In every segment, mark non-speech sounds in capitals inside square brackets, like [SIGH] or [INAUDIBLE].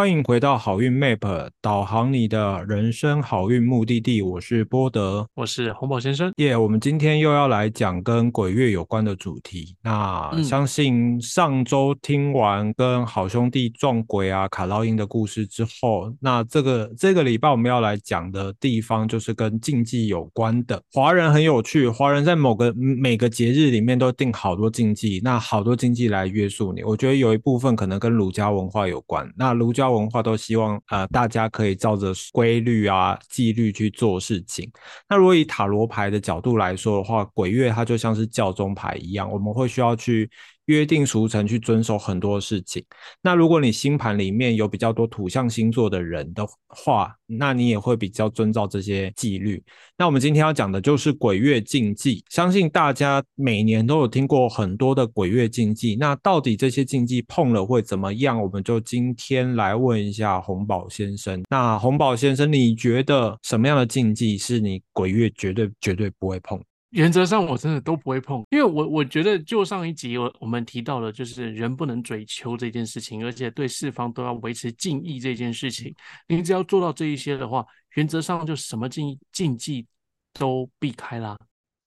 欢迎回到好运 Map，导航你的人生好运目的地。我是波德，我是红宝先生。耶，我们今天又要来讲跟鬼月有关的主题。那相信上周听完跟好兄弟撞鬼啊、卡烙音的故事之后，那这个这个礼拜我们要来讲的地方就是跟禁忌有关的。华人很有趣，华人在某个每个节日里面都定好多禁忌，那好多禁忌来约束你。我觉得有一部分可能跟儒家文化有关。那儒家文化都希望呃大家可以照着规律啊纪律去做事情。那如果以塔罗牌的角度来说的话，鬼月它就像是教宗牌一样，我们会需要去。约定俗成去遵守很多事情。那如果你星盘里面有比较多土象星座的人的话，那你也会比较遵照这些纪律。那我们今天要讲的就是鬼月禁忌。相信大家每年都有听过很多的鬼月禁忌。那到底这些禁忌碰了会怎么样？我们就今天来问一下红宝先生。那红宝先生，你觉得什么样的禁忌是你鬼月绝对绝对不会碰？原则上我真的都不会碰，因为我我觉得就上一集我我们提到了，就是人不能追求这件事情，而且对四方都要维持敬意这件事情。你只要做到这一些的话，原则上就什么禁禁忌都避开啦。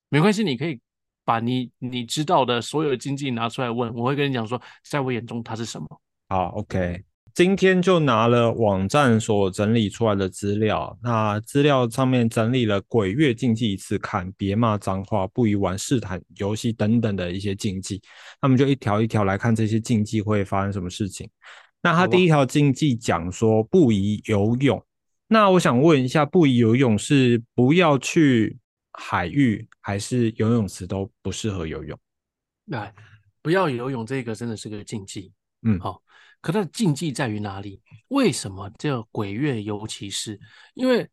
没关系，你可以把你你知道的所有的禁忌拿出来问，我会跟你讲说，在我眼中它是什么。好，OK。今天就拿了网站所整理出来的资料，那资料上面整理了鬼月禁忌一次看，别骂脏话，不宜玩试探游戏等等的一些禁忌。那么就一条一条来看这些禁忌会发生什么事情。那他第一条禁忌讲说不宜游泳。那我想问一下，不宜游泳是不要去海域，还是游泳池都不适合游泳？来，不要游泳这个真的是个禁忌。嗯，好。可它的禁忌在于哪里？为什么叫鬼月尤其是？因为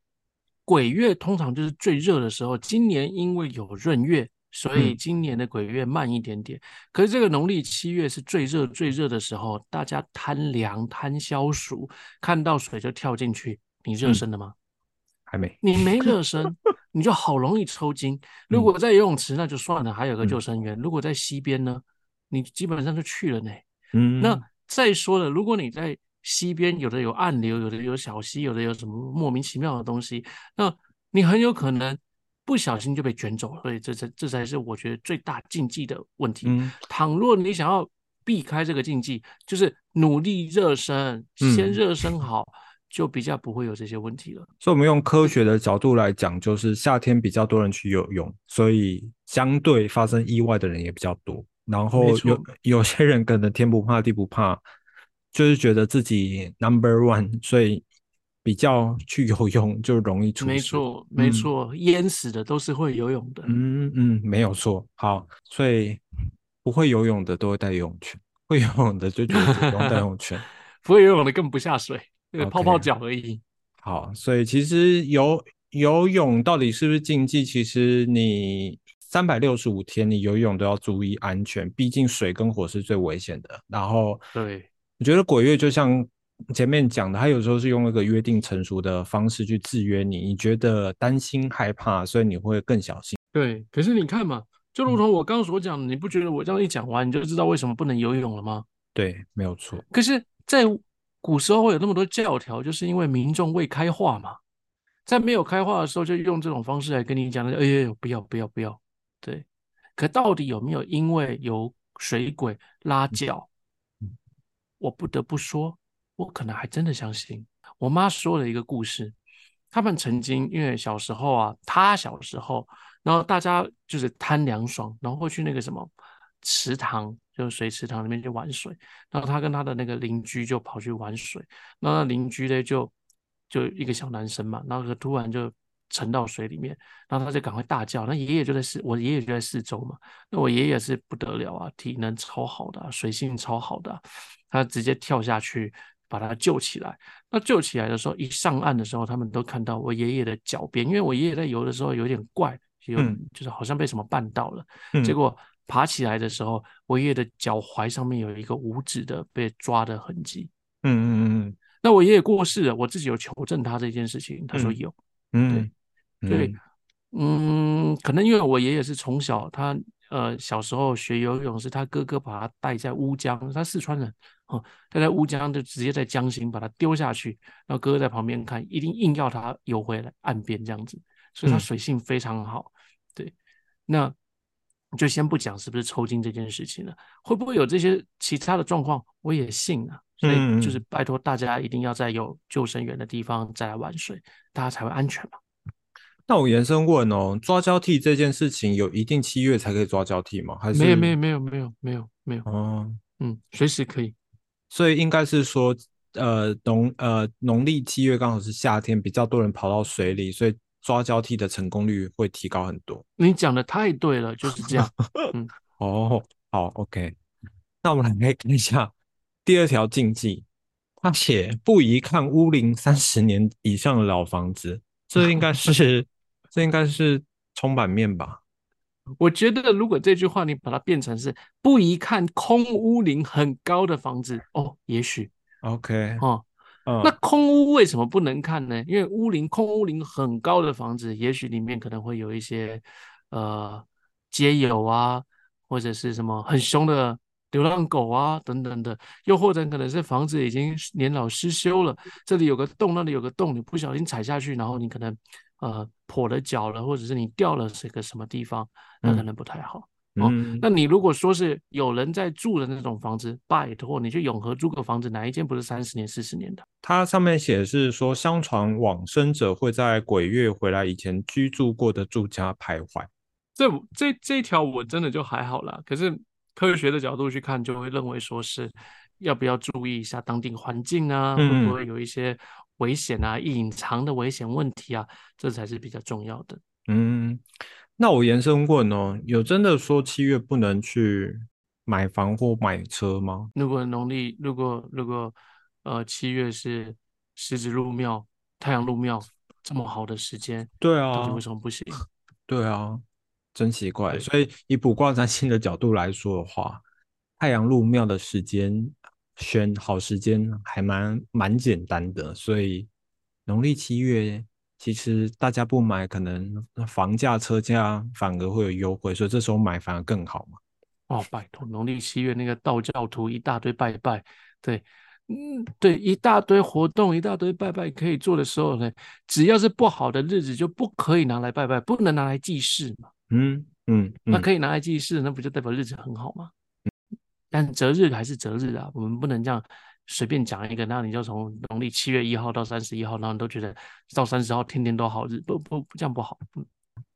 鬼月通常就是最热的时候。今年因为有闰月，所以今年的鬼月慢一点点。可是这个农历七月是最热最热的时候，大家贪凉贪消暑，看到水就跳进去。你热身了吗？还没。你没 [LAUGHS] 热身，你就好容易抽筋。如果在游泳池那就算了，还有个救生员。如果在溪边呢，你基本上就去了呢。嗯，那。再说了，如果你在溪边，有的有暗流，有的有小溪，有的有什么莫名其妙的东西，那你很有可能不小心就被卷走了。所以这才这才是我觉得最大禁忌的问题。倘若你想要避开这个禁忌，就是努力热身，先热身好，就比较不会有这些问题了。所以，我们用科学的角度来讲，就是夏天比较多人去游泳，所以相对发生意外的人也比较多。然后有有些人可能天不怕地不怕，就是觉得自己 number one，所以比较去游泳就容易出事。没错，没错，淹死的都是会游泳的。嗯嗯，没有错。好，所以不会游泳的都会带游泳圈，会游泳的就觉得不用带游泳圈，[LAUGHS] 不会游泳的更不下水，泡泡脚而已。好，所以其实游游泳到底是不是竞技？其实你。三百六十五天，你游泳都要注意安全，毕竟水跟火是最危险的。然后，对，我觉得鬼月就像前面讲的，他有时候是用一个约定成熟的方式去制约你，你觉得担心害怕，所以你会更小心。对，可是你看嘛，就如同我刚刚所讲，你不觉得我这样一讲完，你就知道为什么不能游泳了吗？对，没有错。可是，在古时候会有那么多教条，就是因为民众未开化嘛，在没有开化的时候，就用这种方式来跟你讲的，哎呀，不要，不要，不要。对，可到底有没有因为有水鬼拉脚？我不得不说，我可能还真的相信。我妈说了一个故事，他们曾经因为小时候啊，他小时候，然后大家就是贪凉爽，然后会去那个什么池塘，就是水池塘里面去玩水。然后他跟他的那个邻居就跑去玩水，那邻居呢就就一个小男生嘛，然后突然就。沉到水里面，然后他就赶快大叫。那爷爷就在四，我爷爷就在四周嘛。那我爷爷是不得了啊，体能超好的，水性超好的，他直接跳下去把他救起来。那救起来的时候，一上岸的时候，他们都看到我爷爷的脚边，因为我爷爷在游的时候有点怪，有就是好像被什么绊到了。结果爬起来的时候，我爷爷的脚踝上面有一个五指的被抓的痕迹。嗯嗯嗯嗯。那我爷爷过世了，我自己有求证他这件事情，他说有。嗯。对，嗯，可能因为我爷爷是从小他呃小时候学游泳，是他哥哥把他带在乌江，他四川人哦，他在乌江就直接在江心把他丢下去，然后哥哥在旁边看，一定硬要他游回来岸边这样子，所以他水性非常好。对，那就先不讲是不是抽筋这件事情了，会不会有这些其他的状况，我也信啊。所以就是拜托大家一定要在有救生员的地方再来玩水，大家才会安全嘛。那我延伸问哦，抓交替这件事情有一定七月才可以抓交替吗？还是没有没有没有没有没有没有哦，嗯，随时可以。所以应该是说，呃农呃农历七月刚好是夏天，比较多人跑到水里，所以抓交替的成功率会提高很多。你讲的太对了，就是这样。[LAUGHS] 嗯，哦，好，OK。那我们来看一下。第二条禁忌，他写不宜看屋龄三十年以上的老房子，这应该是这应该是冲版面吧？我觉得如果这句话你把它变成是不宜看空屋龄很高的房子，哦，也许 OK 哦，那空屋为什么不能看呢？因为屋龄空屋龄很高的房子，也许里面可能会有一些呃街友啊，或者是什么很凶的。流浪狗啊，等等的，又或者可能是房子已经年老失修了，这里有个洞，那里有个洞，你不小心踩下去，然后你可能呃跛了脚了，或者是你掉了这个什么地方，那可能不太好。哦，那你如果说是有人在住的那种房子，拜托你去永和租个房子，哪一间不是三十年、四十年的？它上面写的是说，相传往生者会在鬼月回来以前居住过的住家徘徊。这这这条我真的就还好啦，可是。科学的角度去看，就会认为说是要不要注意一下当地环境啊，会不会有一些危险啊、隐藏的危险问题啊，这才是比较重要的。嗯，那我延伸问哦，有真的说七月不能去买房或买车吗？如果农历，如果如果呃七月是狮子入庙、太阳入庙这么好的时间，对啊，到底为什么不行？[LAUGHS] 对啊。真奇怪，所以以卜卦占星的角度来说的话，太阳入庙的时间选好时间还蛮蛮简单的，所以农历七月其实大家不买，可能房价车价反而会有优惠，所以这时候买反而更好嘛。哦，拜托，农历七月那个道教徒一大堆拜拜，对，嗯，对，一大堆活动，一大堆拜拜可以做的时候呢，只要是不好的日子就不可以拿来拜拜，不能拿来祭祀嘛。嗯嗯，那可以拿来祭祀，那不就代表日子很好吗？但择日还是择日啊，我们不能这样随便讲一个，那你就从农历七月一号到三十一号，然后你都觉得到三十号天天都好日，不不这样不好。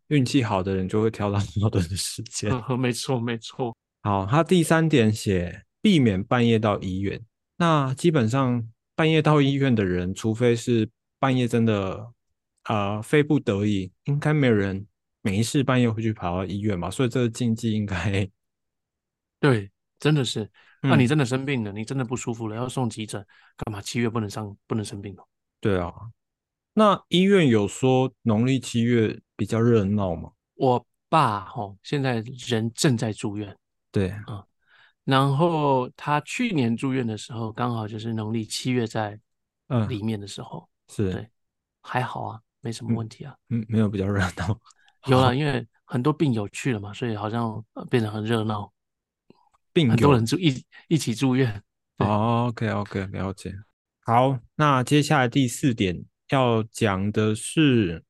运气好的人就会挑到好的时间。没错没错。[LAUGHS] 好，他第三点写避免半夜到医院。那基本上半夜到医院的人，除非是半夜真的啊非不得已，应该没有人。没事，半夜会去跑到医院吧？所以这个禁忌应该 [LAUGHS] 对，真的是。那你真的生病了，你真的不舒服了，要送急诊，干嘛？七月不能上，不能生病哦。对啊。那医院有说农历七月比较热闹吗？我爸哈，现在人正在住院。对啊。然后他去年住院的时候，刚好就是农历七月在嗯里面的时候，是对，还好啊，没什么问题啊。嗯，没有比较热闹。有啊，[LAUGHS] 因为很多病友去了嘛，所以好像变得很热闹，病很多人住一一起住院。OK OK，了解。好，那接下来第四点要讲的是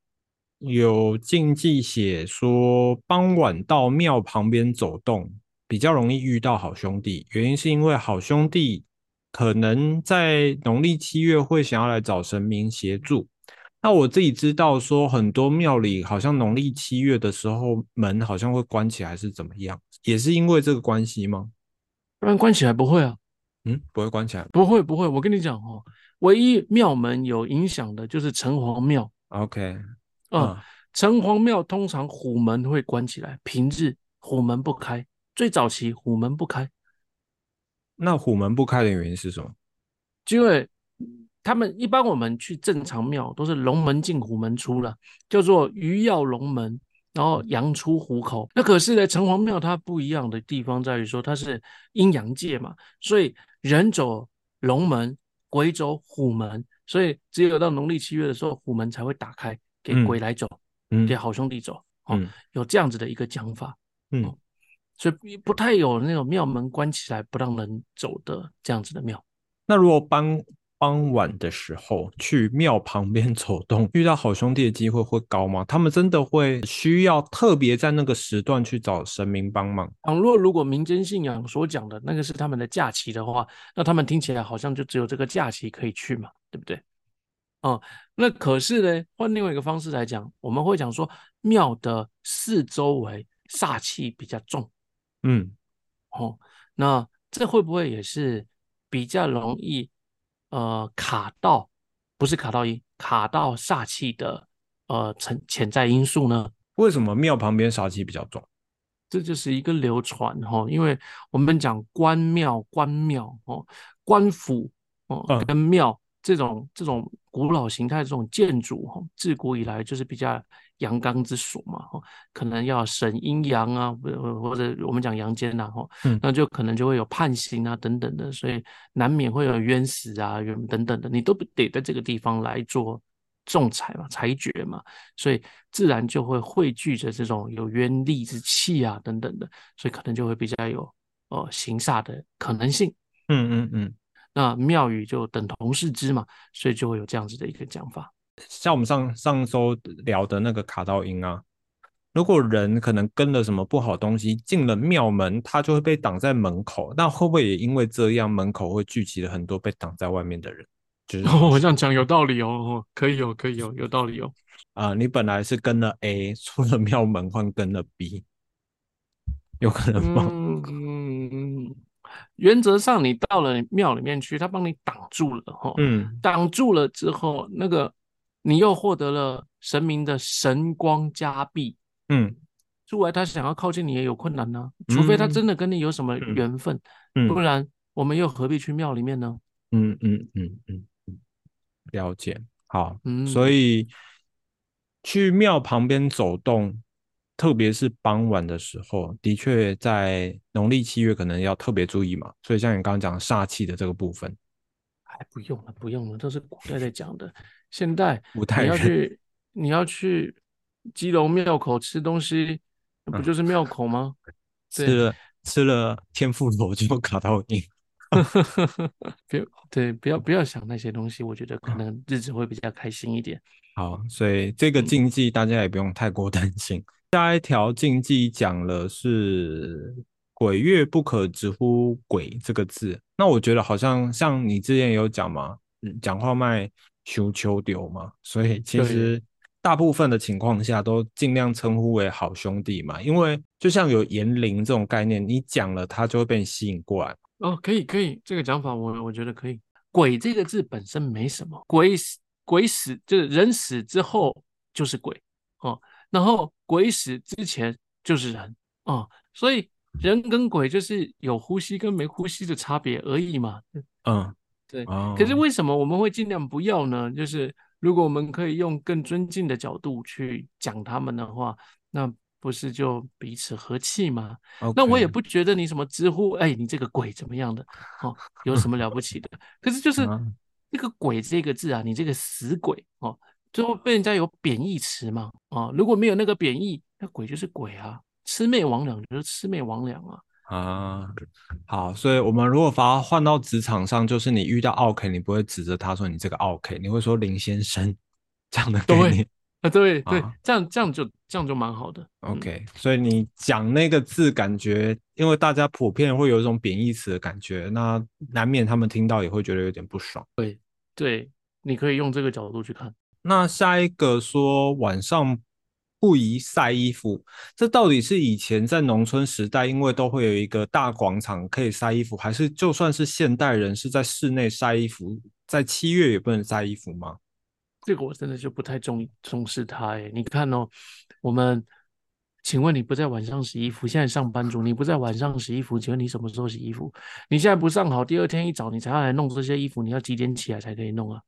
有禁忌写说，傍晚到庙旁边走动比较容易遇到好兄弟，原因是因为好兄弟可能在农历七月会想要来找神明协助。那我自己知道，说很多庙里好像农历七月的时候门好像会关起来，是怎么样？也是因为这个关系吗？不然关起来不会啊？嗯，不会关起来，不会不会。我跟你讲哦，唯一庙门有影响的就是城隍庙。OK，嗯，城隍庙通常虎门会关起来，平日虎门不开。最早期虎门不开，那虎门不开的原因是什么？因为。他们一般我们去正常庙都是龙门进虎门出了，叫做鱼跃龙门，然后羊出虎口。那可是呢，城隍庙它不一样的地方在于说它是阴阳界嘛，所以人走龙门，鬼走虎门，所以只有到农历七月的时候，虎门才会打开给鬼来走，给好兄弟走。嗯，有这样子的一个讲法。嗯，所以不太有那种庙门关起来不让人走的这样子的庙。那如果傍傍晚的时候去庙旁边走动，遇到好兄弟的机会会高吗？他们真的会需要特别在那个时段去找神明帮忙？倘若如果民间信仰所讲的那个是他们的假期的话，那他们听起来好像就只有这个假期可以去嘛，对不对？哦，那可是呢，换另外一个方式来讲，我们会讲说庙的四周围煞气比较重，嗯，哦，那这会不会也是比较容易呃卡到，不是卡到阴，卡到煞气的呃潜潜在因素呢？为什么庙旁边煞气比较重？这就是一个流传哈，因为我们讲官庙、官庙哦，官府哦跟庙。这种这种古老形态这种建筑哈，自古以来就是比较阳刚之所嘛哈，可能要审阴阳啊，或或者我们讲阳间呐哈，那就可能就会有判刑啊等等的，所以难免会有冤死啊冤等等的，你都得在这个地方来做仲裁嘛裁决嘛，所以自然就会汇聚着这种有冤力之气啊等等的，所以可能就会比较有呃行煞的可能性。嗯嗯嗯。那庙宇就等同视之嘛，所以就会有这样子的一个讲法。像我们上上周聊的那个卡道音啊，如果人可能跟了什么不好东西进了庙门，他就会被挡在门口。那会不会也因为这样，门口会聚集了很多被挡在外面的人？就是我这样讲有道理哦，可以哦，可以哦，有道理哦。啊，你本来是跟了 A，[LAUGHS] 出了庙门换跟了 B，有可能吗？嗯嗯。原则上，你到了庙里面去，他帮你挡住了，哈，嗯，挡住了之后，那个你又获得了神明的神光加庇，嗯，出来他想要靠近你也有困难呢，除非他真的跟你有什么缘分，不然我们又何必去庙里面呢？嗯嗯嗯嗯嗯，了解，好，所以去庙旁边走动。特别是傍晚的时候，的确在农历七月可能要特别注意嘛。所以像你刚刚讲煞气的这个部分，哎，不用了，不用了，都是古代在讲的。现代你要去，你要去基隆庙口吃东西，不就是庙口吗？[LAUGHS] 吃了吃了天妇罗就卡到你。[LAUGHS] [LAUGHS] 别对，不要不要想那些东西，我觉得可能日子会比较开心一点。好，所以这个禁忌大家也不用太过担心。下一条禁忌讲了是鬼月不可直呼鬼这个字，那我觉得好像像你之前有讲嘛，讲话卖求求丢嘛，所以其实大部分的情况下都尽量称呼为好兄弟嘛，因为就像有言灵这种概念，你讲了他就会被吸引过来。哦，可以可以，这个讲法我我觉得可以。鬼这个字本身没什么，鬼死鬼死就是人死之后就是鬼。然后鬼死之前就是人啊，所以人跟鬼就是有呼吸跟没呼吸的差别而已嘛。嗯，对。可是为什么我们会尽量不要呢？就是如果我们可以用更尊敬的角度去讲他们的话，那不是就彼此和气吗？那我也不觉得你什么直呼哎，你这个鬼怎么样的哦，有什么了不起的？可是就是那个鬼这个字啊，你这个死鬼哦。最后被人家有贬义词嘛？啊，如果没有那个贬义，那鬼就是鬼啊，魑魅魍魉就是魑魅魍魉啊。啊，好，所以我们如果把它换到职场上，就是你遇到 OK，你不会指着他说你这个 OK，你会说林先生这样的概念啊，对对，这样这样就这样就蛮好的。OK，所以你讲那个字，感觉因为大家普遍会有一种贬义词的感觉，那难免他们听到也会觉得有点不爽。对对，你可以用这个角度去看。那下一个说晚上不宜晒衣服，这到底是以前在农村时代，因为都会有一个大广场可以晒衣服，还是就算是现代人是在室内晒衣服，在七月也不能晒衣服吗？这个我真的就不太重重视它。哎，你看哦，我们，请问你不在晚上洗衣服，现在上班族你不在晚上洗衣服，请问你什么时候洗衣服？你现在不上好，第二天一早你才要来弄这些衣服，你要几点起来才可以弄啊？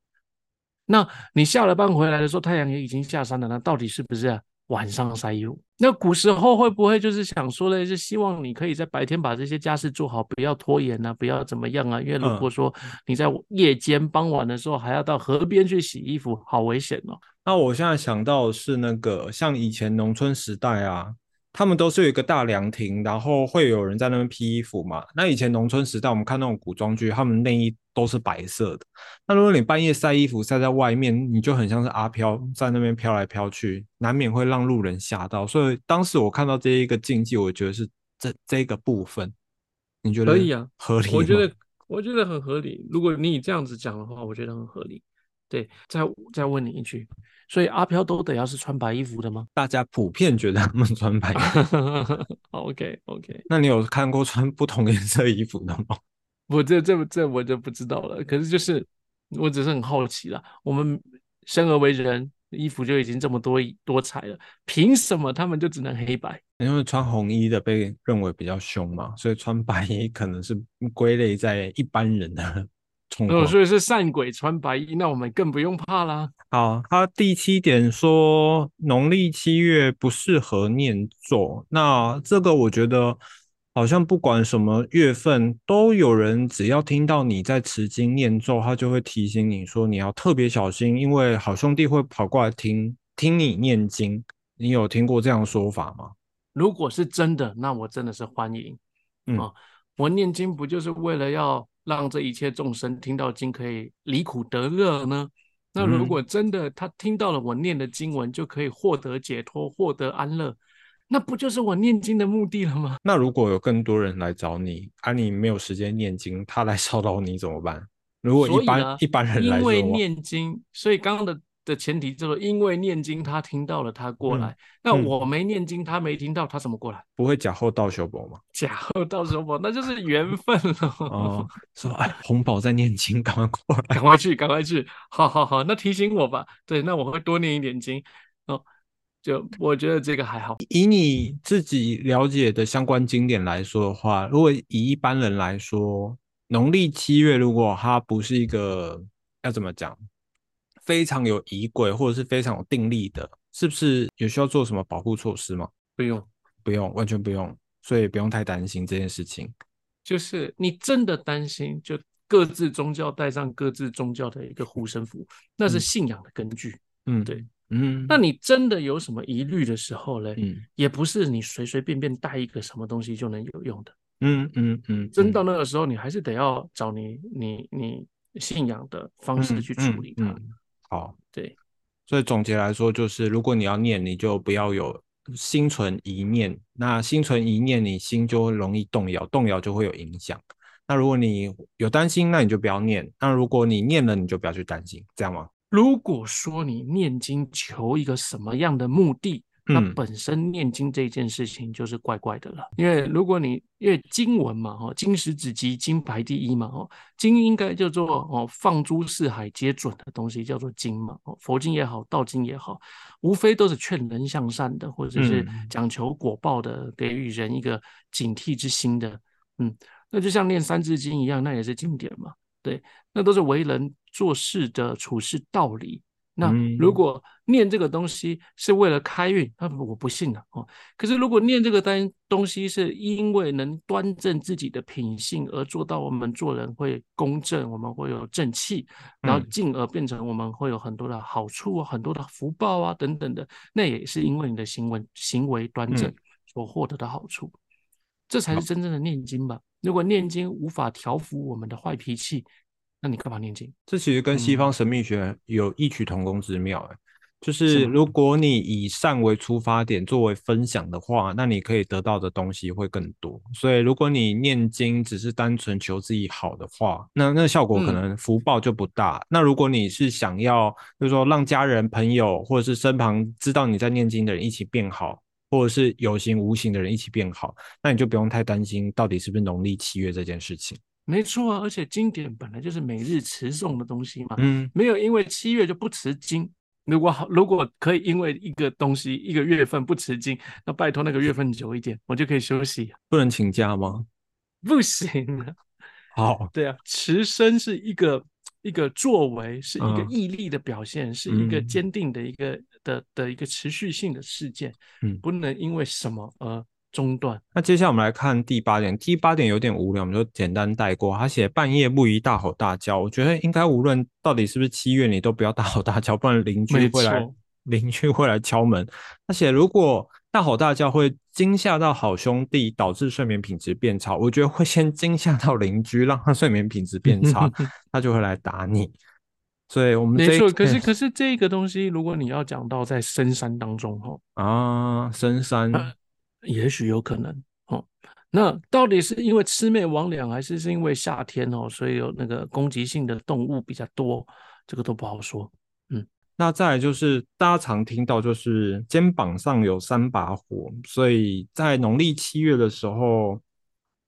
那你下了班回来的时候，太阳也已经下山了。那到底是不是晚上晒衣服？那古时候会不会就是想说的是希望你可以在白天把这些家事做好，不要拖延啊，不要怎么样啊？因为如果说你在夜间傍晚的时候还要到河边去洗衣服，好危险哦。那我现在想到是那个像以前农村时代啊，他们都是有一个大凉亭，然后会有人在那边披衣服嘛。那以前农村时代，我们看那种古装剧，他们内衣都是白色的。那如果你半夜晒衣服晒在外面，你就很像是阿飘在那边飘来飘去，难免会让路人吓到。所以当时我看到这一个禁忌，我觉得是这这个部分，你觉得可以啊？合理？我觉得我觉得很合理。如果你这样子讲的话，我觉得很合理。对，再再问你一句。所以阿飘都得要是穿白衣服的吗？大家普遍觉得他们穿白衣服。[LAUGHS] OK OK，那你有看过穿不同颜色衣服的吗？[LAUGHS] 我这这这我就不知道了。可是就是我只是很好奇啦。我们生而为人，衣服就已经这么多多彩了，凭什么他们就只能黑白？因为穿红衣的被认为比较凶嘛，所以穿白衣可能是归类在一般人的。哦，所以是善鬼穿白衣，那我们更不用怕啦。好，他第七点说农历七月不适合念咒，那这个我觉得好像不管什么月份都有人，只要听到你在持经念咒，他就会提醒你说你要特别小心，因为好兄弟会跑过来听听你念经。你有听过这样说法吗？如果是真的，那我真的是欢迎。嗯，我念经不就是为了要？让这一切众生听到经可以离苦得乐呢？那如果真的他听到了我念的经文，就可以获得解脱、获得安乐，那不就是我念经的目的了吗？那如果有更多人来找你，而你没有时间念经，他来 [LAUGHS] 骚扰你怎么办？如果一般一般人来，因为念经，所以刚刚的。的前提就是因为念经，他听到了，他过来。那我没念经，他没听到，他怎么过来？不会假后到修宝吗？[LAUGHS] 假后到修宝，那就是缘分了。哦，说哎，红宝在念经，赶快过来，赶快去，赶快去。好好好，那提醒我吧。对，那我会多念一点经。哦，就我觉得这个还好。以你自己了解的相关经典来说的话，如果以一般人来说，农历七月如果它不是一个要怎么讲？非常有仪轨或者是非常有定力的，是不是有需要做什么保护措施吗？不用，不用，完全不用，所以不用太担心这件事情。就是你真的担心，就各自宗教带上各自宗教的一个护身符，那是信仰的根据。嗯，对，嗯。那你真的有什么疑虑的时候呢？嗯，也不是你随随便便带一个什么东西就能有用的。嗯嗯嗯。真到那个时候，你还是得要找你你你信仰的方式去处理它。好，对，所以总结来说，就是如果你要念，你就不要有心存一念。那心存一念，你心就会容易动摇，动摇就会有影响。那如果你有担心，那你就不要念。那如果你念了，你就不要去担心，这样吗？如果说你念经求一个什么样的目的？那本身念经这件事情就是怪怪的了，因为如果你因为经文嘛，哈，经史子集，经排第一嘛，哈，经应该叫做哦，放诸四海皆准的东西叫做经嘛，哦，佛经也好，道经也好，无非都是劝人向善的，或者是讲求果报的，给予人一个警惕之心的，嗯，那就像念三字经一样，那也是经典嘛，对，那都是为人做事的处事道理。那如果念这个东西是为了开运，那我不信了哦。可是如果念这个单东西是因为能端正自己的品性而做到我们做人会公正，我们会有正气，然后进而变成我们会有很多的好处啊，很多的福报啊等等的，那也是因为你的行为行为端正所获得的好处，这才是真正的念经吧。如果念经无法调服我们的坏脾气。那你干嘛念经？这其实跟西方神秘学有异曲同工之妙哎，就是如果你以善为出发点作为分享的话，那你可以得到的东西会更多。所以如果你念经只是单纯求自己好的话，那那效果可能福报就不大。那如果你是想要，就是说让家人、朋友或者是身旁知道你在念经的人一起变好，或者是有形无形的人一起变好，那你就不用太担心到底是不是农历七月这件事情。没错啊，而且经典本来就是每日持诵的东西嘛，嗯，没有因为七月就不持经。如果好，如果可以因为一个东西一个月份不持经，那拜托那个月份久一点，我就可以休息。不能请假吗？不行啊。[LAUGHS] 好，对啊，持身是一个一个作为，是一个毅力的表现，是一个坚定的一个的的一个持续性的事件，嗯，不能因为什么而。中断。那接下来我们来看第八点。第八点有点无聊，我们就简单带过。他写半夜不宜大吼大叫。我觉得应该无论到底是不是七月，你都不要大吼大叫，不然邻居会来，邻居会来敲门。他写如果大吼大叫会惊吓到好兄弟，导致睡眠品质变差。我觉得会先惊吓到邻居，让他睡眠品质变差，[LAUGHS] 他就会来打你。所以我们没错。可是可是这个东西，如果你要讲到在深山当中哈啊，深山也许有可能哦。那到底是因为魑魅魍魉，还是是因为夏天哦，所以有那个攻击性的动物比较多？这个都不好说。嗯。那再来就是大家常听到，就是肩膀上有三把火，所以在农历七月的时候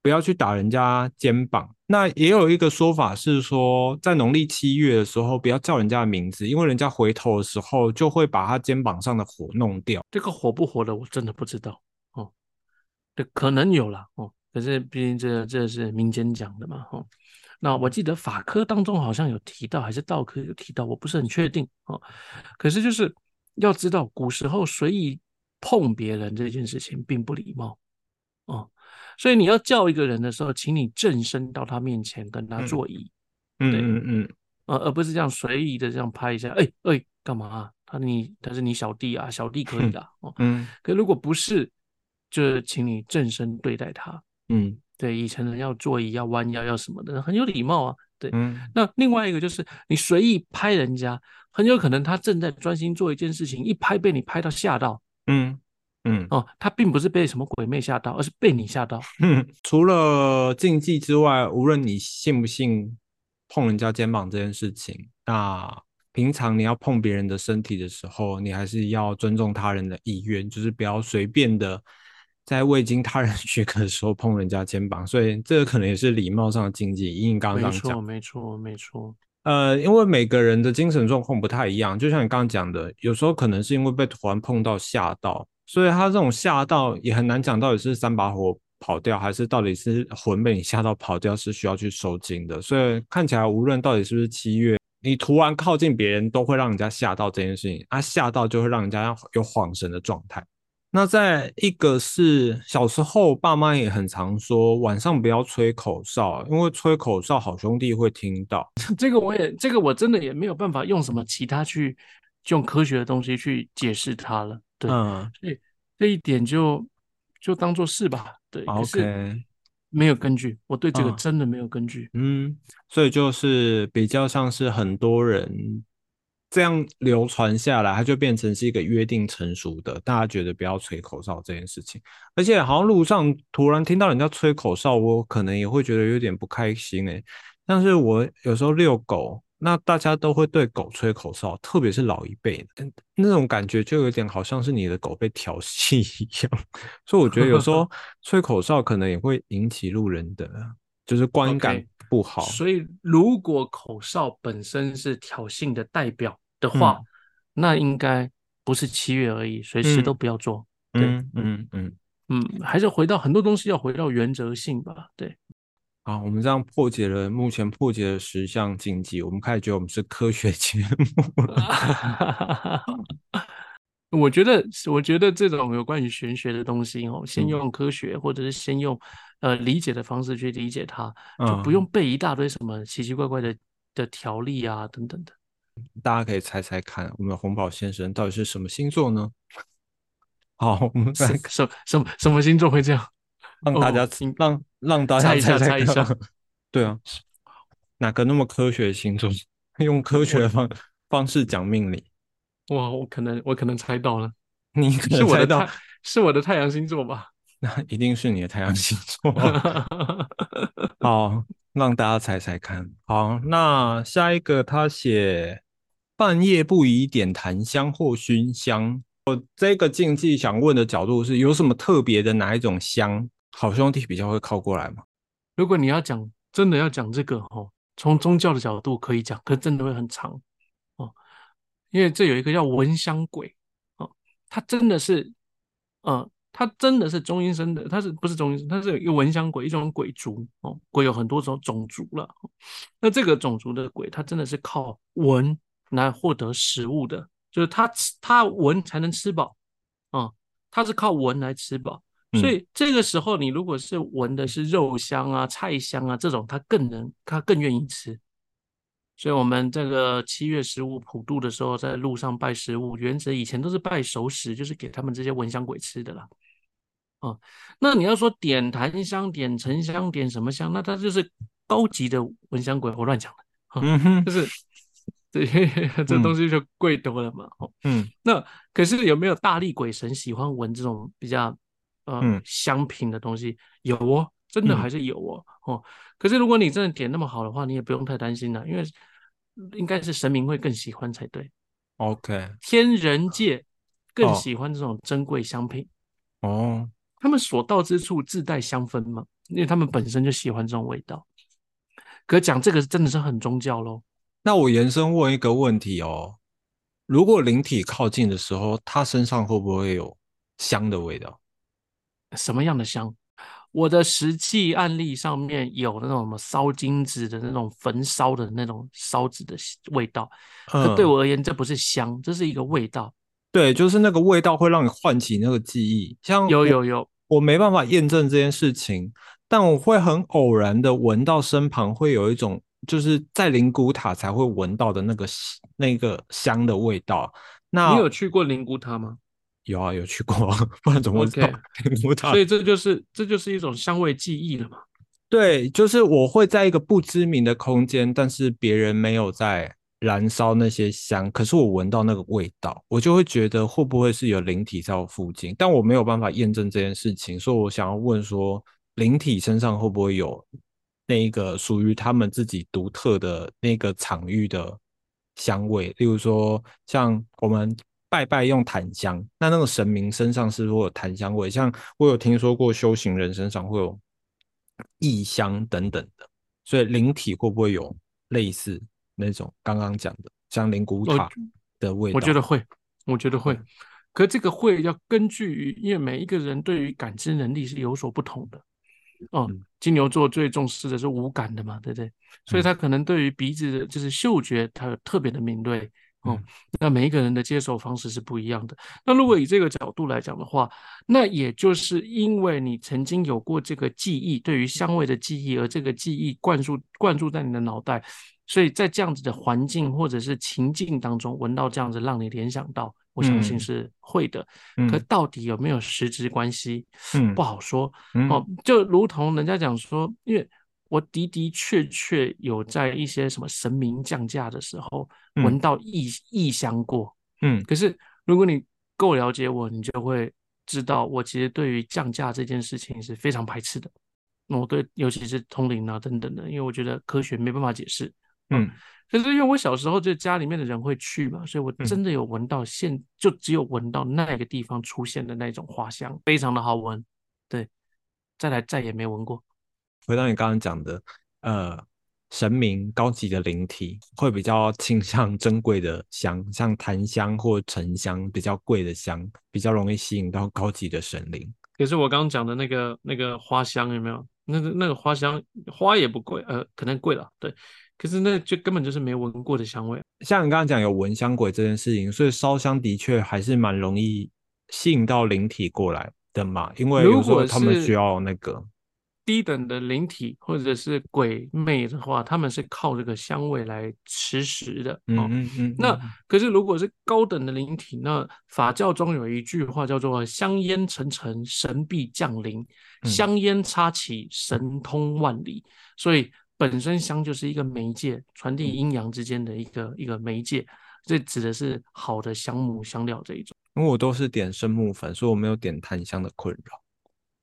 不要去打人家肩膀。那也有一个说法是说，在农历七月的时候不要叫人家的名字，因为人家回头的时候就会把他肩膀上的火弄掉。这个火不火的，我真的不知道哦。对，可能有了哦，可是毕竟这这是民间讲的嘛，哈。那我记得法科当中好像有提到，还是道科有提到，我不是很确定哦。可是就是要知道，古时候随意碰别人这件事情并不礼貌哦。所以你要叫一个人的时候，请你正身到他面前跟他坐椅，嗯嗯嗯，呃，而不是这样随意的这样拍一下，哎哎，干嘛？他你他是你小弟啊，小弟可以的哦。嗯，可如果不是，就是请你正身对待他，嗯。对，以前人要坐椅，要弯腰，要什么的，很有礼貌啊。对，嗯。那另外一个就是，你随意拍人家，很有可能他正在专心做一件事情，一拍被你拍到吓到。嗯嗯。哦，他并不是被什么鬼魅吓到，而是被你吓到。[LAUGHS] 除了禁忌之外，无论你信不信碰人家肩膀这件事情，那平常你要碰别人的身体的时候，你还是要尊重他人的意愿，就是不要随便的。在未经他人 [LAUGHS] 许可的时候碰人家肩膀，所以这个可能也是礼貌上的禁忌。因为刚刚讲，没错，没错，没错。呃，因为每个人的精神状况不太一样，就像你刚刚讲的，有时候可能是因为被突然碰到吓到，所以他这种吓到也很难讲到底是三把火跑掉，还是到底是魂被你吓到跑掉，是需要去收精的。所以看起来，无论到底是不是七月，你突然靠近别人，都会让人家吓到这件事情。啊，吓到就会让人家有恍神的状态。那在一个是小时候，爸妈也很常说晚上不要吹口哨，因为吹口哨好兄弟会听到。[LAUGHS] 这个我也，这个我真的也没有办法用什么其他去用科学的东西去解释它了。对，所以这一点就就当做是吧。对，OK，没有根据，我对这个真的没有根据。嗯，所以就是比较像是很多人。这样流传下来，它就变成是一个约定成熟的，大家觉得不要吹口哨这件事情。而且，好像路上突然听到人家吹口哨，我可能也会觉得有点不开心诶。但是我有时候遛狗，那大家都会对狗吹口哨，特别是老一辈的，那种感觉就有点好像是你的狗被调戏一样。[LAUGHS] 所以我觉得有时候 [LAUGHS] 吹口哨可能也会引起路人的，就是观感。不好，所以如果口哨本身是挑衅的代表的话，那应该不是七月而已，随时都不要做。嗯嗯嗯嗯，还是回到很多东西要回到原则性吧。对，好，我们这样破解了目前破解了十项禁忌，我们开始觉得我们是科学节目了。[LAUGHS] 我觉得，我觉得这种有关于玄学的东西哦，先用科学或者是先用。呃，理解的方式去理解它，就不用背一大堆什么奇奇怪怪的的条例啊，等等的。大家可以猜猜看，我们红宝先生到底是什么星座呢？[LAUGHS] 好，我们什什什么什么星座会这样？让大家让让大家猜猜一下。[LAUGHS] 对啊，哪个那么科学星座？[LAUGHS] 用科学的方方式讲命理？哇，我可能我可能猜到了，你可能猜到是我的太阳星座吧？那一定是你的太阳星座。[LAUGHS] 好，让大家猜猜看。好，那下一个他写半夜不宜点檀香或熏香。我这个禁忌想问的角度是有什么特别的哪一种香，好兄弟比较会靠过来吗？如果你要讲真的要讲这个哦，从宗教的角度可以讲，可真的会很长哦，因为这有一个叫闻香鬼哦，他真的是嗯。它真的是中阴身的，它是不是中阴身？它是一个蚊香鬼，一种鬼族哦。鬼有很多种种族了，那这个种族的鬼，它真的是靠闻来获得食物的，就是它吃它闻才能吃饱啊，它是靠闻来吃饱。所以这个时候，你如果是闻的是肉香啊、菜香啊这种，它更能，它更愿意吃所以我们这个七月十五普渡的时候，在路上拜食物，原则以前都是拜熟食，就是给他们这些蚊香鬼吃的啦。啊，那你要说点檀香、点沉香、点什么香，那它就是高级的蚊香鬼，我乱讲的。嗯哼，就是对，[LAUGHS] 这东西就贵多了嘛。嗯，那可是有没有大力鬼神喜欢闻这种比较呃香品的东西？有哦，真的还是有哦。哦，可是如果你真的点那么好的话，你也不用太担心了，因为。应该是神明会更喜欢才对。OK，天人界更喜欢这种珍贵香品。哦，他们所到之处自带香氛嘛，因为他们本身就喜欢这种味道。可讲这个真的是很宗教喽。那我延伸问一个问题哦，如果灵体靠近的时候，它身上会不会有香的味道？什么样的香？我的实际案例上面有那种什么烧金纸的那种焚烧的那种烧纸的味道，可对我而言，这不是香，这是一个味道。对，就是那个味道会让你唤起那个记忆。像有有有，我没办法验证这件事情，但我会很偶然的闻到身旁会有一种，就是在灵骨塔才会闻到的那个那个香的味道。那你有去过灵骨塔吗？有啊，有去过，不然怎么知道？[LAUGHS] 所以这就是这就是一种香味记忆了嘛？对，就是我会在一个不知名的空间，但是别人没有在燃烧那些香，可是我闻到那个味道，我就会觉得会不会是有灵体在我附近？但我没有办法验证这件事情，所以我想要问说，灵体身上会不会有那一个属于他们自己独特的那个场域的香味？例如说，像我们。拜拜用檀香，那那个神明身上是会有檀香味，像我有听说过修行人身上会有异香等等的，所以灵体会不会有类似那种刚刚讲的像灵骨塔的味道？我觉得会，我觉得会，可这个会要根据于，因为每一个人对于感知能力是有所不同的。哦，金牛座最重视的是五感的嘛，对不对？所以他可能对于鼻子的就是嗅觉，他有特别的敏锐。哦，那每一个人的接受方式是不一样的。那如果以这个角度来讲的话，那也就是因为你曾经有过这个记忆，对于香味的记忆，而这个记忆灌注灌注在你的脑袋，所以在这样子的环境或者是情境当中，闻到这样子让你联想到，我相信是会的。可到底有没有实质关系？嗯，不好说。哦，就如同人家讲说，因为。我的的确确有在一些什么神明降价的时候闻到异异香过，嗯，可是如果你够了解我，你就会知道我其实对于降价这件事情是非常排斥的。我对尤其是通灵啊等等的，因为我觉得科学没办法解释，嗯，可是因为我小时候就家里面的人会去嘛，所以我真的有闻到现就只有闻到那个地方出现的那种花香，非常的好闻，对，再来再也没闻过。回到你刚刚讲的，呃，神明高级的灵体会比较倾向珍贵的香，像檀香或沉香，比较贵的香，比较容易吸引到高级的神灵。可是我刚刚讲的那个那个花香有没有？那个那个花香花也不贵，呃，可能贵了，对。可是那就根本就是没闻过的香味。像你刚刚讲有闻香鬼这件事情，所以烧香的确还是蛮容易吸引到灵体过来的嘛，因为有时候他们需要那个。低等的灵体或者是鬼魅的话，他们是靠这个香味来吃食的。嗯嗯嗯。那可是如果是高等的灵体，那法教中有一句话叫做“香烟沉沉，神必降临；香烟插起，神通万里。”所以本身香就是一个媒介，传递阴阳之间的一个一个媒介。这指的是好的香木香料这一种。因为我都是点生木粉，所以我没有点檀香的困扰。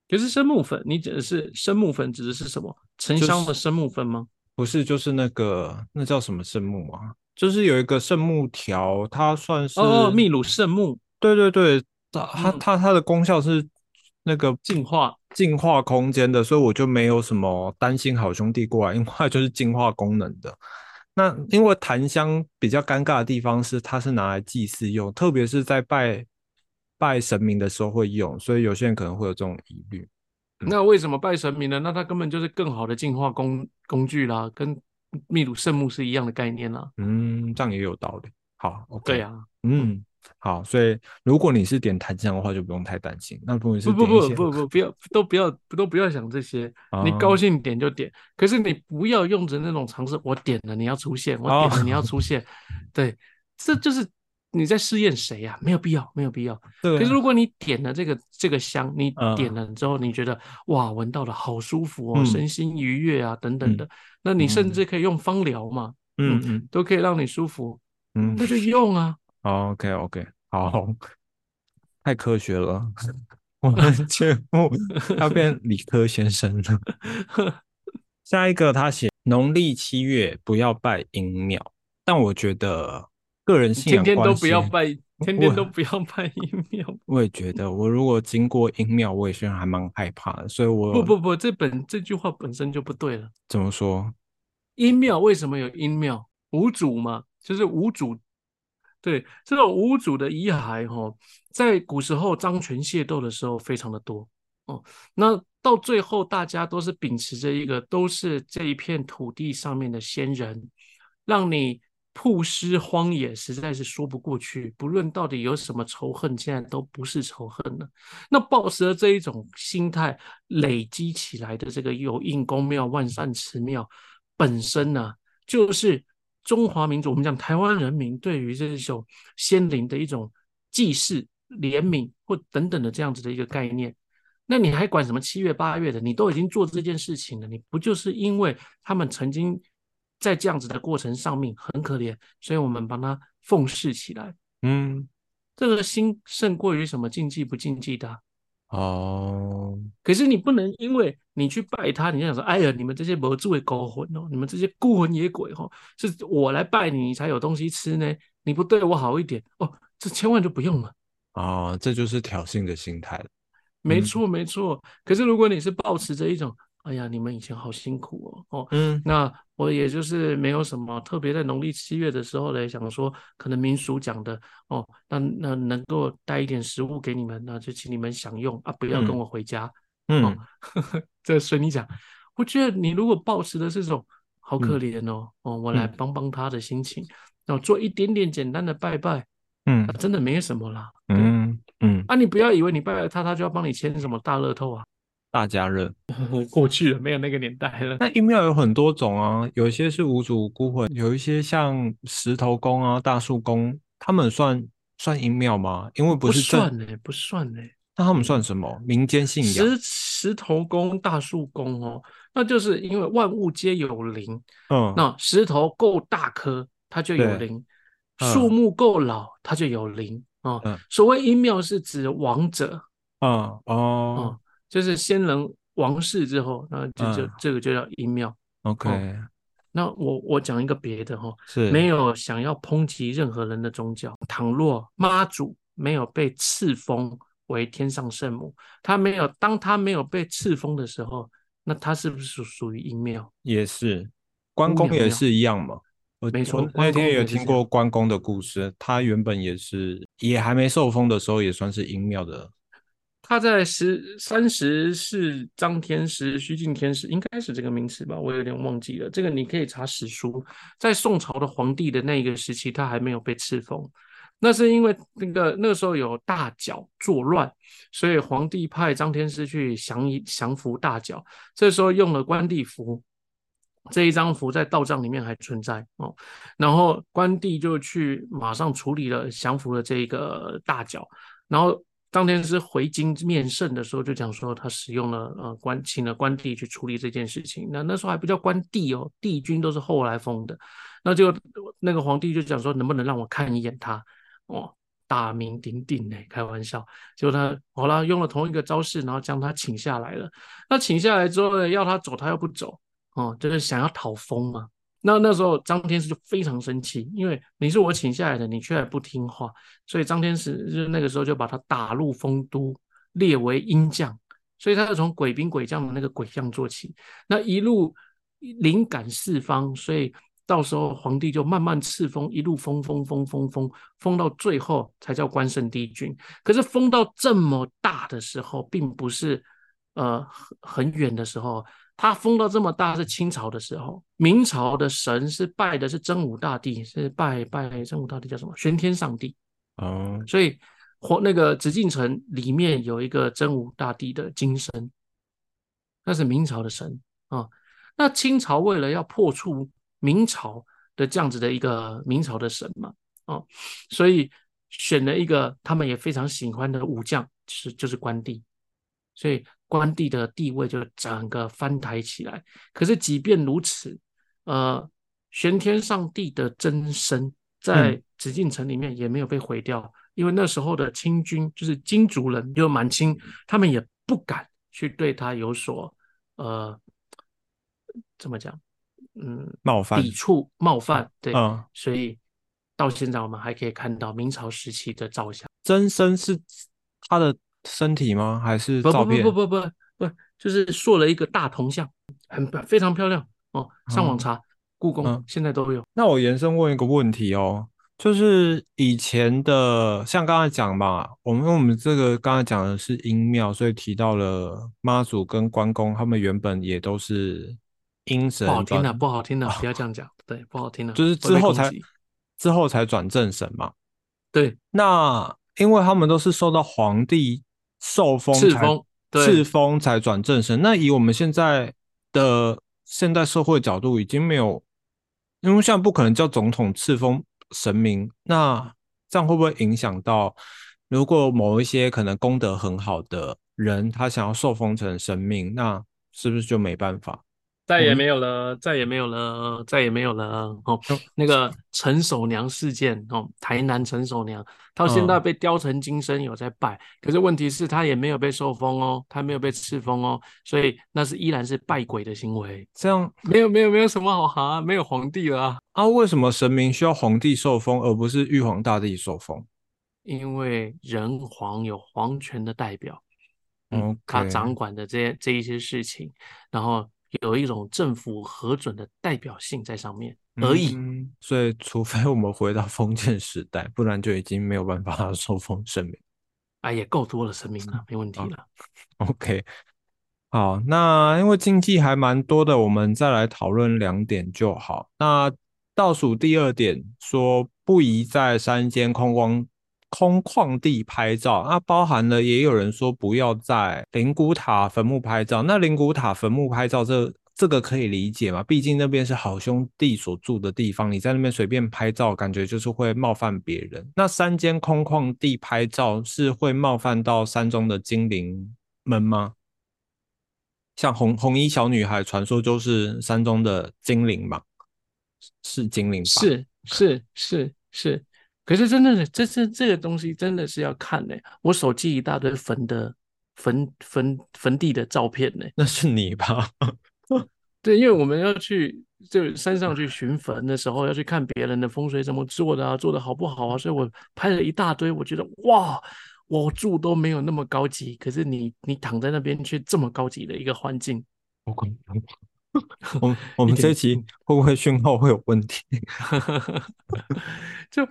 可是生木粉，你指的是生木粉，指的是什么？沉香的生木粉吗？不是，就是那个那叫什么圣木啊？就是有一个圣木条，它算是哦，秘鲁圣木。对对对，它它它的功效是那个净化净化空间的，所以我就没有什么担心好兄弟过来，因为它就是净化功能的。那因为檀香比较尴尬的地方是，它是拿来祭祀用，特别是在拜。拜神明的时候会用，所以有些人可能会有这种疑虑。那为什么拜神明呢？那它根本就是更好的净化工工具啦，跟秘鲁圣木是一样的概念啦。嗯，这样也有道理。好，OK。对呀，嗯，好，所以如果你是点檀香的话，就不用太担心。那如果你是不不不不不不要都不要都不要想这些，你高兴点就点。可是你不要用着那种尝试，我点了你要出现，我点了你要出现，对，这就是你在试验谁呀？没有必要，没有必要。可是如果你点了这个这个香，你点了之后，你觉得哇，闻到了好舒服哦，身心愉悦啊等等的，那你甚至可以用芳疗嘛，嗯嗯，都可以让你舒服，嗯，那就用啊。OK OK。好，[LAUGHS] 太科学了，我们 [LAUGHS] 节目要变理科先生了。下一个他写农历七月不要拜阴庙，但我觉得个人信仰天天都不要拜，天天都不要拜阴庙。我也觉得，我如果经过阴庙，我也是还蛮害怕的。所以，我不不不，这本这句话本身就不对了。怎么说？阴庙为什么有阴庙？无主嘛，就是无主。对这种无主的遗骸，哈，在古时候张权械斗的时候非常的多哦。那到最后，大家都是秉持着一个，都是这一片土地上面的先人，让你曝尸荒野，实在是说不过去。不论到底有什么仇恨，现在都不是仇恨了。那暴食的这一种心态累积起来的这个有应公庙、万善祠庙，本身呢，就是。中华民族，我们讲台湾人民对于这种先灵的一种祭祀、怜悯或等等的这样子的一个概念，那你还管什么七月八月的？你都已经做这件事情了，你不就是因为他们曾经在这样子的过程上面很可怜，所以我们帮他奉祀起来？嗯，这个心胜过于什么禁忌不禁忌的？哦，可是你不能因为你去拜他，你就想说，哎呀，你们这些魔族的勾魂哦，你们这些孤魂野鬼哦，是我来拜你，你才有东西吃呢。你不对我好一点哦，这千万就不用了。哦，这就是挑衅的心态了。没错，没错。可是如果你是保持着一种。哎呀，你们以前好辛苦哦，哦，嗯，那我也就是没有什么特别，在农历七月的时候呢，想说可能民俗讲的哦，那那能够带一点食物给你们，那就请你们享用啊，不要跟我回家，嗯，[LAUGHS] 这随你讲。我觉得你如果保持的这种好可怜哦，哦，我来帮帮他的心情，然后做一点点简单的拜拜，嗯，真的没什么啦，嗯嗯，啊，你不要以为你拜拜他，他就要帮你签什么大乐透啊。大家热 [LAUGHS] 过去了，没有那个年代了。那阴庙有很多种啊，有一些是无主孤魂，有一些像石头公啊、大树公，他们算算阴庙吗？因为不是算呢，不算呢。那他们算什么？民间信仰？石石头公、大树公哦，那就是因为万物皆有灵。嗯，那石头够大颗，它就有灵；树木够老，它就有灵啊。所谓阴庙是指王者。啊哦。就是先人王室之后，那就就这个就叫阴庙。OK，那我我讲一个别的哈，是没有想要抨击任何人的宗教。倘若妈祖没有被赐封为天上圣母，他没有当他没有被赐封的时候，那他是不是属属于阴庙？也是，关公也是一样嘛。没错，那天有听过关公的故事，他原本也是也还没受封的时候，也算是阴庙的。他在十三十是张天师、虚境天师，应该是这个名词吧？我有点忘记了。这个你可以查史书，在宋朝的皇帝的那个时期，他还没有被赐封。那是因为那个那个时候有大角作乱，所以皇帝派张天师去降一降服大角。这时候用了关帝符，这一张符在道藏里面还存在哦。然后关帝就去马上处理了降服了这个大角，然后。张天师回京面圣的时候，就讲说他使用了呃关请了关帝去处理这件事情。那那时候还不叫关帝哦，帝君都是后来封的。那就那个皇帝就讲说，能不能让我看一眼他？哦，大名鼎鼎呢，开玩笑。结果他好了，用了同一个招式，然后将他请下来了。那请下来之后呢，要他走，他又不走，哦，就是想要讨封嘛。那那时候张天师就非常生气，因为你是我请下来的，你却还不听话，所以张天师就那个时候就把他打入丰都，列为阴将，所以他就从鬼兵鬼将的那个鬼将做起，那一路灵感四方，所以到时候皇帝就慢慢赐封，一路封封封封封封到最后才叫关圣帝君。可是封到这么大的时候，并不是呃很很远的时候。他封到这么大是清朝的时候，明朝的神是拜的是真武大帝，是拜拜真武大帝叫什么？玄天上帝哦，所以皇那个紫禁城里面有一个真武大帝的金身，那是明朝的神啊。那清朝为了要破除明朝的这样子的一个明朝的神嘛，哦，所以选了一个他们也非常喜欢的武将，是就是关帝，所以关帝的地位就整个翻抬起来。可是即便如此，呃，玄天上帝的真身在紫禁城里面也没有被毁掉，因为那时候的清军就是金族人，就满清，他们也不敢去对他有所呃。怎么讲？嗯，冒犯、抵触、冒犯，对，嗯，所以到现在我们还可以看到明朝时期的照相。真身是他的身体吗？还是不照片？不不不不不，就是塑了一个大铜像，很非常漂亮哦。上网查，故宫现在都有。那我延伸问一个问题哦，就是以前的，像刚才讲嘛，我们我们这个刚才讲的是阴庙，所以提到了妈祖跟关公，他们原本也都是。阴神不好听的，不好听的，不要这样讲。对，不好听的，就是之后才之后才转正神嘛。对，那因为他们都是受到皇帝受封赐封，赐封才转正神。那以我们现在的现代社会角度，已经没有，因为现在不可能叫总统赐封神明。那这样会不会影响到，如果某一些可能功德很好的人，他想要受封成神明，那是不是就没办法？再也没有了，再也没有了，再也没有了哦。那个陈守娘事件哦，台南陈守娘到现在被雕成金身，有在拜，可是问题是他也没有被受封哦，他没有被赐封哦，所以那是依然是拜鬼的行为。这样没有没有没有什么好哈，没有皇帝了啊？为什么神明需要皇帝受封，而不是玉皇大帝受封？因为人皇有皇权的代表，嗯，他掌管的这这一些事情，然后。有一种政府核准的代表性在上面而已，所以除非我们回到封建时代，不然就已经没有办法 [LAUGHS] 受封神明。哎，也够多了神明了，[LAUGHS] 没问题了。OK，好，那因为经济还蛮多的，我们再来讨论两点就好。那倒数第二点说不宜在山间空光。空旷地拍照，那包含了也有人说不要在灵骨塔坟墓拍照。那灵骨塔坟墓拍照，这这个可以理解嘛？毕竟那边是好兄弟所住的地方，你在那边随便拍照，感觉就是会冒犯别人。那山间空旷地拍照是会冒犯到山中的精灵们吗？像红红衣小女孩传说就是山中的精灵嘛？是精灵吧？是是是是。可是真的是，这是这个东西真的是要看呢。我手机一大堆坟的坟坟坟地的照片呢，那是你吧？[LAUGHS] 对，因为我们要去就山上去寻坟的时候，要去看别人的风水怎么做的啊，做的好不好啊，所以我拍了一大堆。我觉得哇，我住都没有那么高级，可是你你躺在那边却这么高级的一个环境。[LAUGHS] 我我们这期会不会讯号会有问题？[LAUGHS] 就。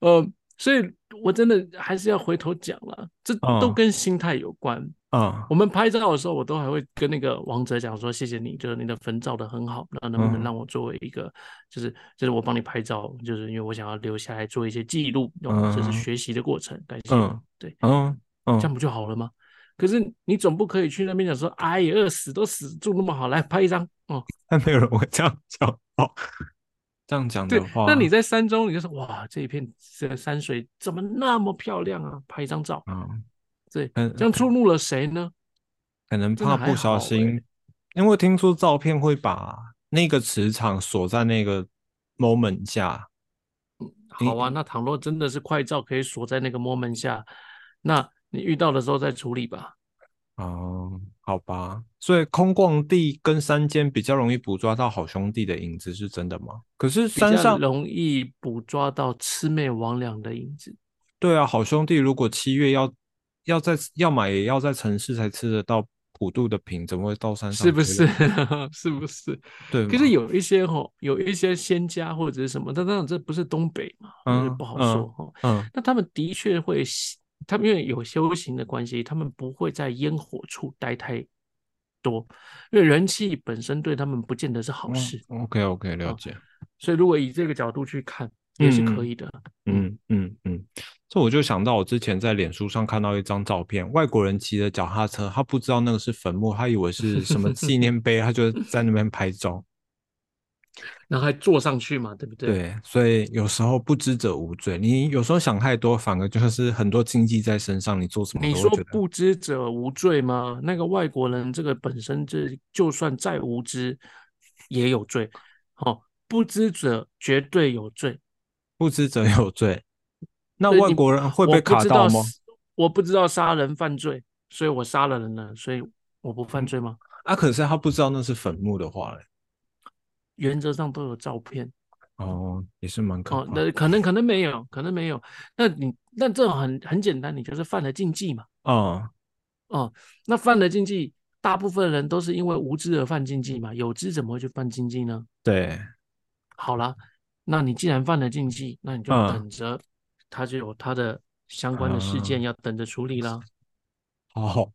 呃，所以我真的还是要回头讲了，这都跟心态有关啊。我们拍照的时候，我都还会跟那个王哲讲说：“谢谢你，就是你的坟照的很好，那能不能让我作为一个，就是就是我帮你拍照，就是因为我想要留下来做一些记录，这是学习的过程，感谢。对，嗯嗯，这样不就好了吗？可是你总不可以去那边讲说：哎呀，死都死住那么好，来拍一张哦。但没有人会这样讲哦。这样讲的话，那你在山中，你就说哇，这一片这山水怎么那么漂亮啊？拍一张照，嗯，对，这样触怒了谁呢？可能怕不小心，因为听说照片会把那个磁场锁在那个 moment 下。好啊，那倘若真的是快照可以锁在那个 moment 下，那你遇到的时候再处理吧。哦，好吧，所以空旷地跟山间比较容易捕捉到好兄弟的影子，是真的吗？可是山上容易捕捉到魑魅魍魉的影子。对啊，好兄弟如果七月要要在要买，也要在城市才吃得到普渡的品，怎么会到山上？是不是？[LAUGHS] 是不是？对。可是有一些哈，有一些仙家或者是什么，但当然这不是东北嘛，嗯，不好说哈。嗯。那他们的确会。他们因为有修行的关系，他们不会在烟火处待太多，因为人气本身对他们不见得是好事。OK OK，了解。所以如果以这个角度去看，也是可以的。嗯嗯嗯，这我就想到我之前在脸书上看到一张照片，外国人骑着脚踏车，他不知道那个是坟墓，他以为是什么纪念碑，他就在那边拍照。然后还坐上去嘛，对不对？对，所以有时候不知者无罪。你有时候想太多，反而就是很多禁忌在身上，你做什么？你说不知者无罪吗？那个外国人这个本身这就算再无知也有罪，哦，不知者绝对有罪，不知者有罪。那外国人会被卡到吗？我不知道杀人犯罪，所以我杀了人了，所以我不犯罪吗？啊，可是他不知道那是坟墓的话嘞。原则上都有照片哦，也是蛮可哦。那可能可能没有，可能没有。那你那这种很很简单，你就是犯了禁忌嘛。哦哦，那犯了禁忌，大部分人都是因为无知而犯禁忌嘛。有知怎么会去犯禁忌呢？对，好了，那你既然犯了禁忌，那你就等着，他就有他的相关的事件要等着处理了。好，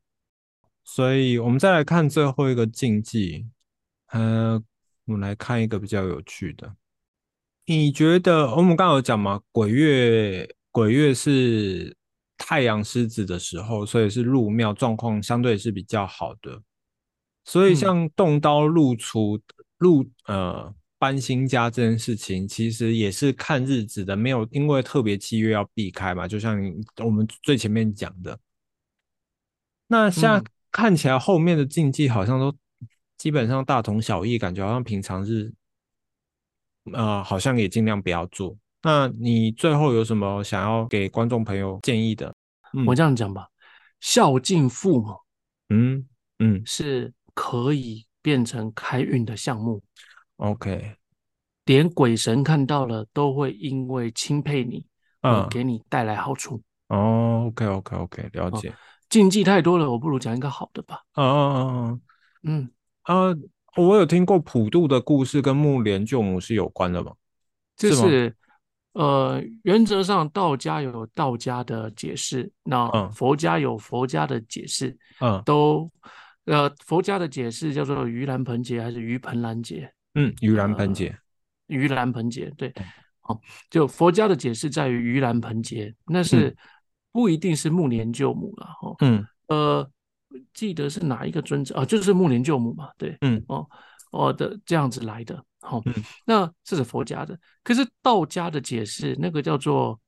所以我们再来看最后一个禁忌，呃。我们来看一个比较有趣的，你觉得我们刚刚有讲嘛？鬼月，鬼月是太阳狮子的时候，所以是入庙状况相对是比较好的。所以像动刀入厨、入呃搬新家这件事情，其实也是看日子的，没有因为特别七月要避开嘛。就像我们最前面讲的，那像看起来后面的禁忌好像都。基本上大同小异，感觉好像平常日，呃，好像也尽量不要做。那你最后有什么想要给观众朋友建议的？我这样讲吧，孝敬父母，嗯嗯，是可以变成开运的项目。OK，连鬼神看到了都会因为钦佩你，嗯，给你带来好处。哦，OK OK OK，了解。禁忌太多了，我不如讲一个好的吧。嗯嗯嗯嗯。啊，我有听过普渡的故事，跟木莲救母是有关的吗？这是呃，原则上道家有道家的解释，那佛家有佛家的解释，嗯，都呃，佛家的解释叫做盂兰盆节还是盂盆兰节？嗯，盂兰盆节，盂兰盆节，对，哦，就佛家的解释在于盂兰盆节，那是不一定是木莲救母了，哈，嗯，呃。记得是哪一个尊者啊？就是木莲救母嘛，对，嗯，哦，哦的这样子来的，好，那这是佛家的，可是道家的解释，那个叫做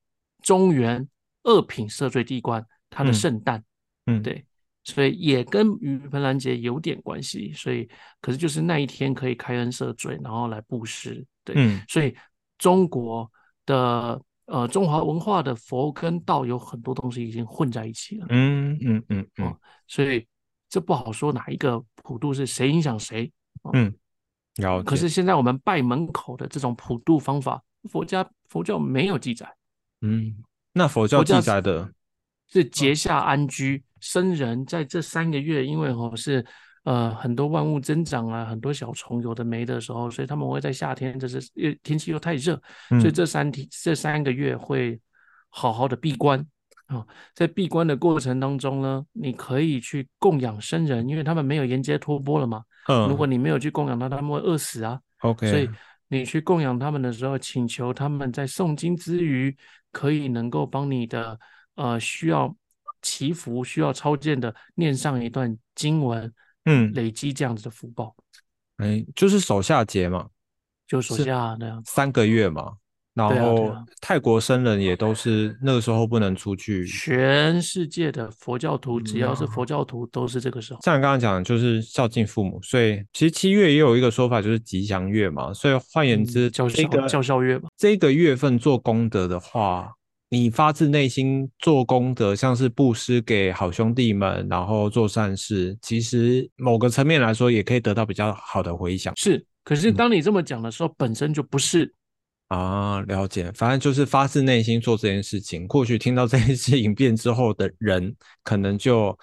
中原二品赦罪地官，他的圣诞，嗯，对，所以也跟盂盆兰节有点关系，所以可是就是那一天可以开恩赦罪，然后来布施，对，嗯，所以中国的呃中华文化的佛跟道有很多东西已经混在一起了，嗯嗯嗯嗯。所以这不好说哪一个普渡是谁影响谁，嗯，了可是现在我们拜门口的这种普渡方法，佛家佛教没有记载，嗯，那佛教记载的是结下安居，僧人在这三个月，因为哦是呃很多万物增长啊，很多小虫有的没的时候，所以他们会在夏天，这是又天气又太热，所以这三天这三个月会好好的闭关。啊，在闭关的过程当中呢，你可以去供养生人，因为他们没有沿街托钵了嘛。嗯，如果你没有去供养他，他们会饿死啊。OK，所以你去供养他们的时候，请求他们在诵经之余，可以能够帮你的呃需要祈福、需要超荐的念上一段经文，嗯，累积这样子的福报。哎，就是手下节嘛，就手下那样三个月嘛。然后泰国僧人也都是那个时候不能出去。全世界的佛教徒，只要是佛教徒，都是这个时候。像你刚刚讲的，就是孝敬父母，所以其实七月也有一个说法，就是吉祥月嘛。所以换言之，叫孝孝孝月嘛。这个月份做功德的话，你发自内心做功德，像是布施给好兄弟们，然后做善事，其实某个层面来说，也可以得到比较好的回响。是，可是当你这么讲的时候，本身就不是。啊，了解，反正就是发自内心做这件事情。或许听到这件事影片之后的人，可能就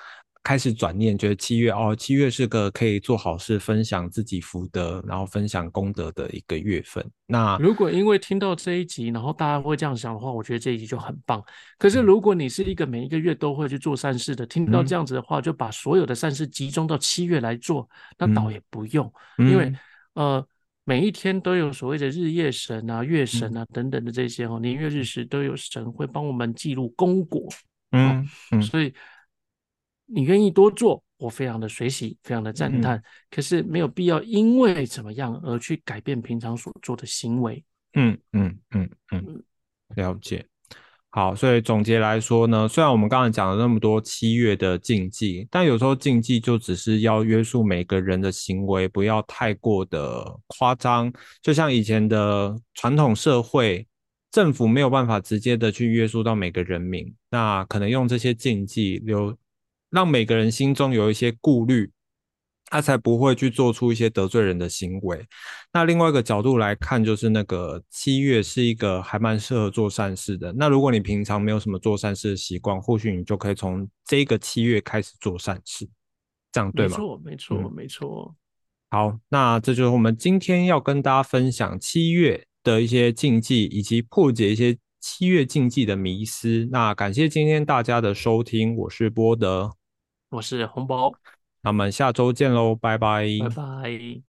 开始转念，觉得七月哦，七月是个可以做好事、分享自己福德，然后分享功德的一个月份。那如果因为听到这一集，然后大家会这样想的话，我觉得这一集就很棒。可是如果你是一个每一个月都会去做善事的，听到这样子的话，就把所有的善事集中到七月来做，那倒也不用，因为呃。每一天都有所谓的日夜神啊、月神啊等等的这些哦，年月日时都有神会帮我们记录功果。嗯嗯，所以你愿意多做，我非常的随喜，非常的赞叹。可是没有必要因为怎么样而去改变平常所做的行为。嗯嗯嗯嗯，了解。好，所以总结来说呢，虽然我们刚才讲了那么多七月的禁忌，但有时候禁忌就只是要约束每个人的行为，不要太过的夸张。就像以前的传统社会，政府没有办法直接的去约束到每个人民，那可能用这些禁忌，留让每个人心中有一些顾虑。他才不会去做出一些得罪人的行为。那另外一个角度来看，就是那个七月是一个还蛮适合做善事的。那如果你平常没有什么做善事的习惯，或许你就可以从这个七月开始做善事，这样对吗？没错，没错，没错。好，那这就是我们今天要跟大家分享七月的一些禁忌，以及破解一些七月禁忌的迷思。那感谢今天大家的收听，我是波德，我是红包。那我们下周见喽，拜拜，拜拜。